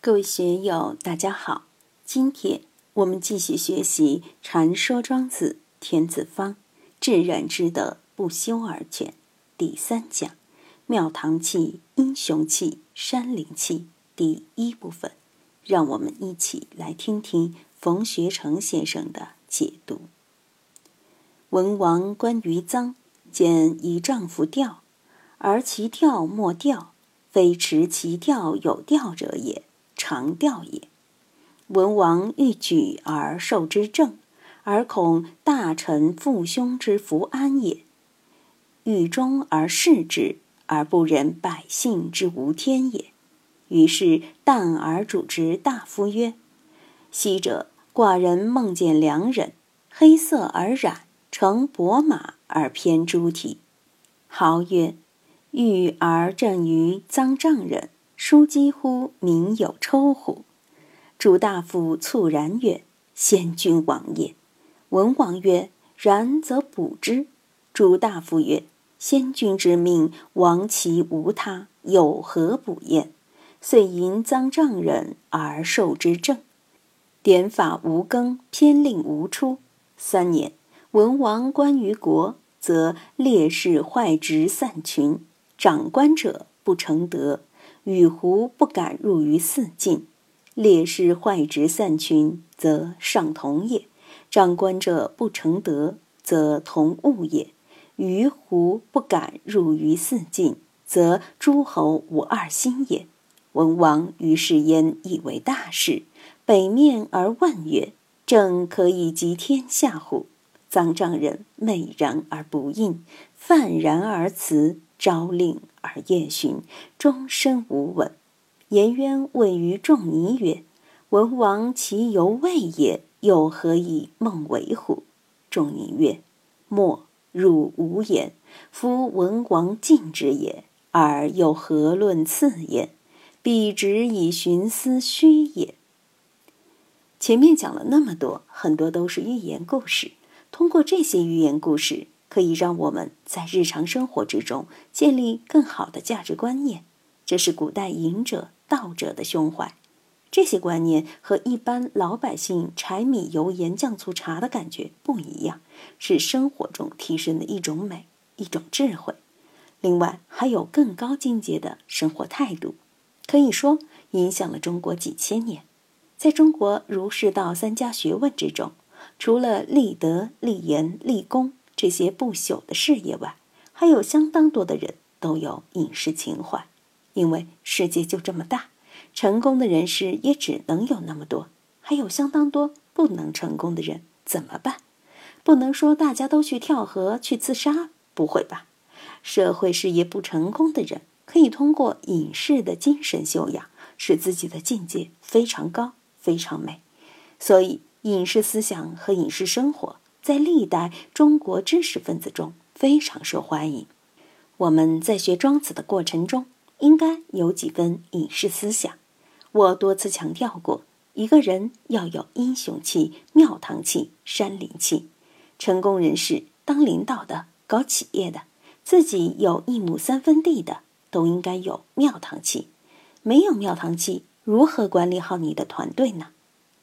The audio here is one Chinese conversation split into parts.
各位学友，大家好！今天我们继续学习《传说庄子·田子方》，至人之德，不修而全。第三讲：庙堂气、英雄气、山林气。第一部分，让我们一起来听听冯学成先生的解读。文王观于臧，见以丈夫钓，而其钓莫钓，非持其钓有钓者也。常调也。文王欲举而受之政，而恐大臣父兄之福安也；欲忠而事之，而不忍百姓之无天也。于是旦而主之大夫曰：“昔者寡人梦见良人，黑色而染，乘伯马而偏诸体。”豪曰：“欲而正于臧丈人。”书几乎民有抽乎？主大夫猝然曰：“先君往也。”文王曰：“然则补之。”主大夫曰：“先君之命，亡其无他，有何补焉？”遂迎赃丈人而受之政。典法无更，偏令无出。三年，文王观于国，则烈士坏直散群，长官者不成德。与狐不敢入于四境，烈士坏直散群，则上同也；长官者不成德，则同物也。于狐不敢入于四境，则诸侯无二心也。文王于是焉以为大事，北面而问曰：“正可以及天下乎？”臧丈人美然而不应，泛然而辞。朝令而夜巡，终身无闻。颜渊问于仲尼曰：“文王其犹未也，又何以梦为乎？”仲尼曰：“莫，汝无言。夫文王敬之也，而又何论次焉？必只以寻思虚也。”前面讲了那么多，很多都是寓言故事。通过这些寓言故事。可以让我们在日常生活之中建立更好的价值观念，这是古代隐者道者的胸怀。这些观念和一般老百姓柴米油盐酱醋茶的感觉不一样，是生活中提升的一种美，一种智慧。另外，还有更高境界的生活态度，可以说影响了中国几千年。在中国儒释道三家学问之中，除了立德、立言、立功。这些不朽的事业外，还有相当多的人都有隐士情怀，因为世界就这么大，成功的人士也只能有那么多，还有相当多不能成功的人，怎么办？不能说大家都去跳河去自杀，不会吧？社会事业不成功的人，可以通过隐士的精神修养，使自己的境界非常高、非常美。所以，隐士思想和隐士生活。在历代中国知识分子中非常受欢迎。我们在学庄子的过程中，应该有几分隐士思想。我多次强调过，一个人要有英雄气、庙堂气、山林气。成功人士、当领导的、搞企业的、自己有一亩三分地的，都应该有庙堂气。没有庙堂气，如何管理好你的团队呢？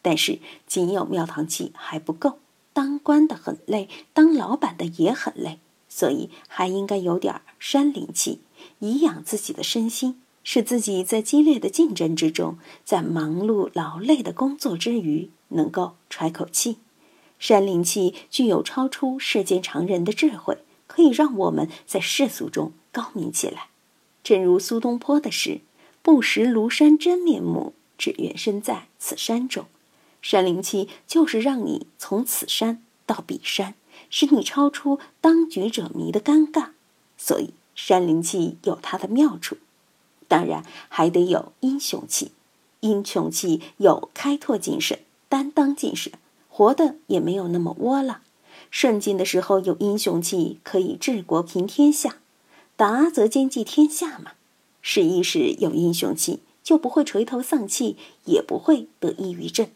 但是，仅有庙堂气还不够。当官的很累，当老板的也很累，所以还应该有点山林气，以养自己的身心，使自己在激烈的竞争之中，在忙碌劳累的工作之余，能够喘口气。山林气具有超出世间常人的智慧，可以让我们在世俗中高明起来。正如苏东坡的诗：“不识庐山真面目，只缘身在此山中。”山灵气就是让你从此山到彼山，使你超出当局者迷的尴尬。所以山灵气有它的妙处，当然还得有英雄气。英雄气有开拓精神、担当精神，活的也没有那么窝囊。顺境的时候有英雄气，可以治国平天下；达则兼济天下嘛。失意时有英雄气，就不会垂头丧气，也不会得抑郁症。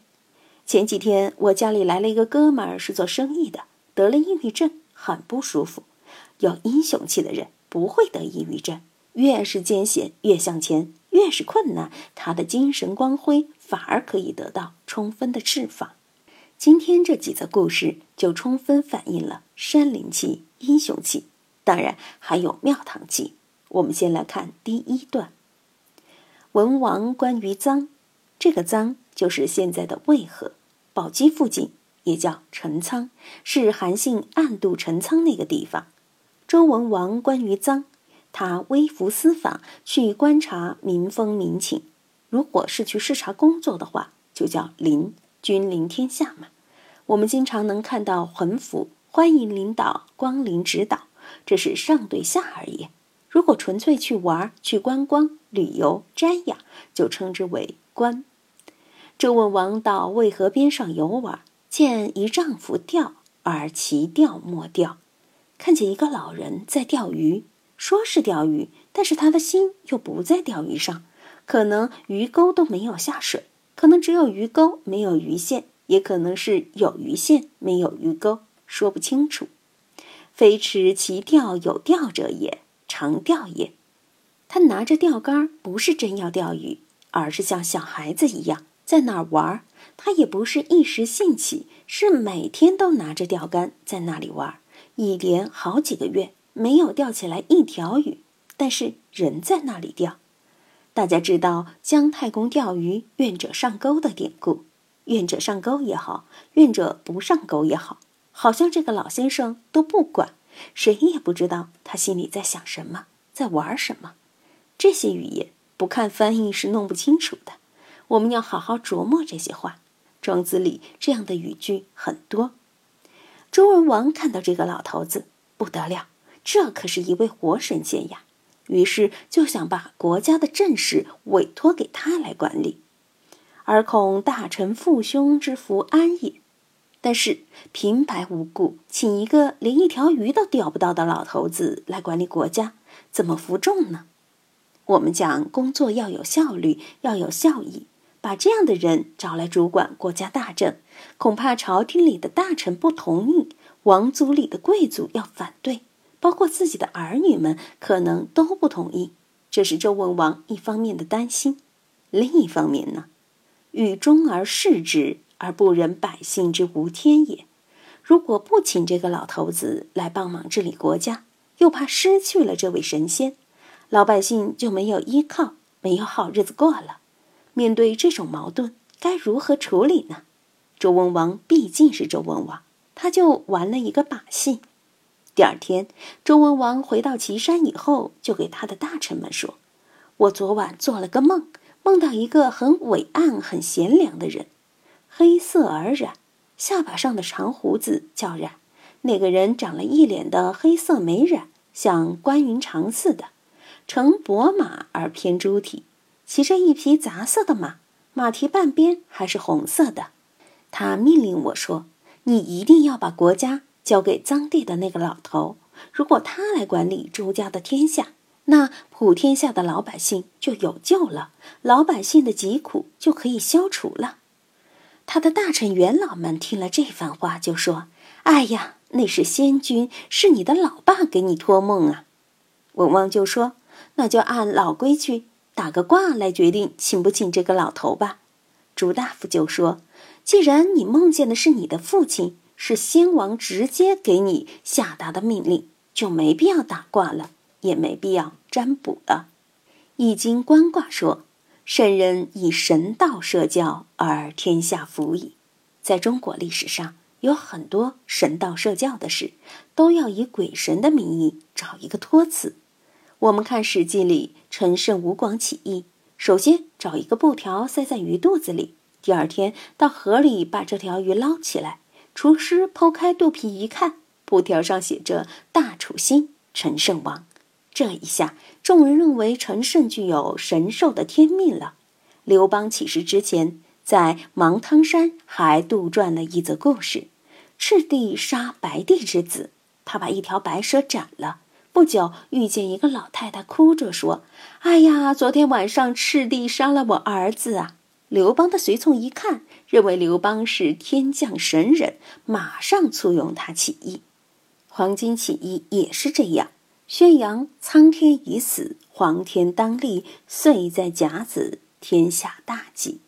前几天我家里来了一个哥们儿，是做生意的，得了抑郁症，很不舒服。有英雄气的人不会得抑郁症，越是艰险越向前，越是困难，他的精神光辉反而可以得到充分的释放。今天这几则故事就充分反映了山林气、英雄气，当然还有庙堂气。我们先来看第一段：文王关于臧，这个臧就是现在的渭河，宝鸡附近也叫陈仓，是韩信暗度陈仓那个地方。周文王关于臧，他微服私访去观察民风民情。如果是去视察工作的话，就叫临。君临天下嘛，我们经常能看到横幅“欢迎领导光临指导”，这是上对下而已。如果纯粹去玩、去观光、旅游、瞻仰，就称之为观。周文王到渭河边上游玩，见一丈夫钓，而其钓莫钓，看见一个老人在钓鱼，说是钓鱼，但是他的心又不在钓鱼上，可能鱼钩都没有下水。可能只有鱼钩，没有鱼线；也可能是有鱼线，没有鱼钩，说不清楚。非持其钓有钓者也，常钓也。他拿着钓竿，不是真要钓鱼，而是像小孩子一样在哪儿玩。他也不是一时兴起，是每天都拿着钓竿在那里玩，一连好几个月没有钓起来一条鱼，但是人在那里钓。大家知道姜太公钓鱼，愿者上钩的典故。愿者上钩也好，愿者不上钩也好，好像这个老先生都不管，谁也不知道他心里在想什么，在玩什么。这些语言不看翻译是弄不清楚的。我们要好好琢磨这些话。庄子里这样的语句很多。周文王看到这个老头子不得了，这可是一位活神仙呀。于是就想把国家的政事委托给他来管理，而恐大臣父兄之福安也。但是平白无故请一个连一条鱼都钓不到的老头子来管理国家，怎么服众呢？我们讲工作要有效率，要有效益，把这样的人找来主管国家大政，恐怕朝廷里的大臣不同意，王族里的贵族要反对。包括自己的儿女们可能都不同意，这是周文王一方面的担心。另一方面呢，欲忠而事之，而不忍百姓之无天也。如果不请这个老头子来帮忙治理国家，又怕失去了这位神仙，老百姓就没有依靠，没有好日子过了。面对这种矛盾，该如何处理呢？周文王毕竟是周文王，他就玩了一个把戏。第二天，周文王回到岐山以后，就给他的大臣们说：“我昨晚做了个梦，梦到一个很伟岸、很贤良的人，黑色而染，下巴上的长胡子叫染。那个人长了一脸的黑色眉染，像关云长似的，乘薄马而偏猪蹄，骑着一匹杂色的马，马蹄半边还是红色的。他命令我说：‘你一定要把国家。’”交给臧地的那个老头，如果他来管理朱家的天下，那普天下的老百姓就有救了，老百姓的疾苦就可以消除了。他的大臣元老们听了这番话，就说：“哎呀，那是仙君，是你的老爸给你托梦啊。”文王就说：“那就按老规矩打个卦来决定请不请这个老头吧。”朱大夫就说：“既然你梦见的是你的父亲。”是先王直接给你下达的命令，就没必要打卦了，也没必要占卜了。《易经》观卦说：“圣人以神道社教，而天下服矣。”在中国历史上，有很多神道社教的事，都要以鬼神的名义找一个托词。我们看《史记》里陈胜吴广起义，首先找一个布条塞在鱼肚子里，第二天到河里把这条鱼捞起来。厨师剖开肚皮一看，布条上写着“大楚兴，陈胜王”。这一下，众人认为陈胜具有神兽的天命了。刘邦起事之前，在芒汤山还杜撰了一则故事：赤帝杀白帝之子，他把一条白蛇斩了。不久，遇见一个老太太，哭着说：“哎呀，昨天晚上赤帝杀了我儿子啊！”刘邦的随从一看，认为刘邦是天降神人，马上簇拥他起义。黄巾起义也是这样，宣扬苍天已死，黄天当立，岁在甲子，天下大吉。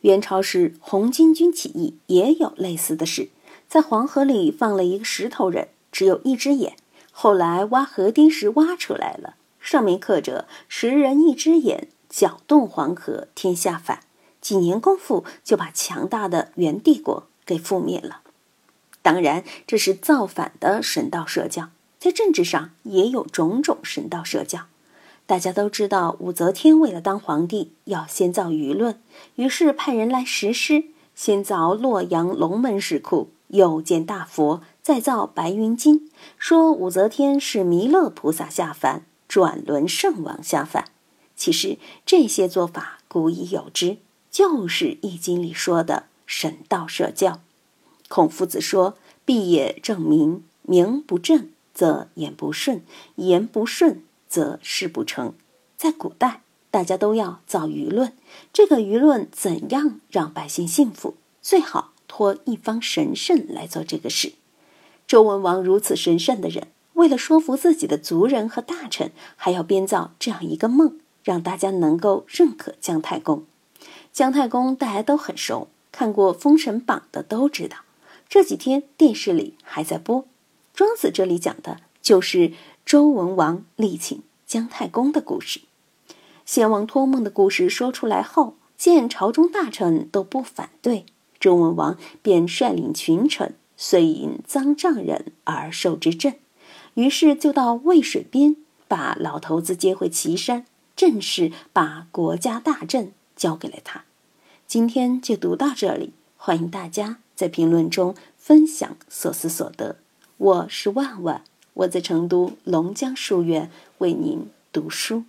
元朝时红巾军起义也有类似的事，在黄河里放了一个石头人，只有一只眼。后来挖河堤时挖出来了，上面刻着“十人一只眼，搅动黄河天下反”。几年功夫就把强大的元帝国给覆灭了。当然，这是造反的神道社教，在政治上也有种种神道社教。大家都知道，武则天为了当皇帝，要先造舆论，于是派人来实施，先凿洛阳龙门石窟，又建大佛。再造白云经，说武则天是弥勒菩萨下凡，转轮圣王下凡。其实这些做法古已有之，就是《易经》里说的神道社教。孔夫子说：“必也正名，名不正则言不顺，言不顺则事不成。”在古代，大家都要造舆论，这个舆论怎样让百姓信服？最好托一方神圣来做这个事。周文王如此神圣的人，为了说服自己的族人和大臣，还要编造这样一个梦，让大家能够认可姜太公。姜太公大家都很熟，看过《封神榜》的都知道。这几天电视里还在播。庄子这里讲的就是周文王力请姜太公的故事。先王托梦的故事说出来后，见朝中大臣都不反对，周文王便率领群臣。遂引赃丈人而受之朕，于是就到渭水边，把老头子接回岐山，正式把国家大政交给了他。今天就读到这里，欢迎大家在评论中分享所思所得。我是万万，我在成都龙江书院为您读书。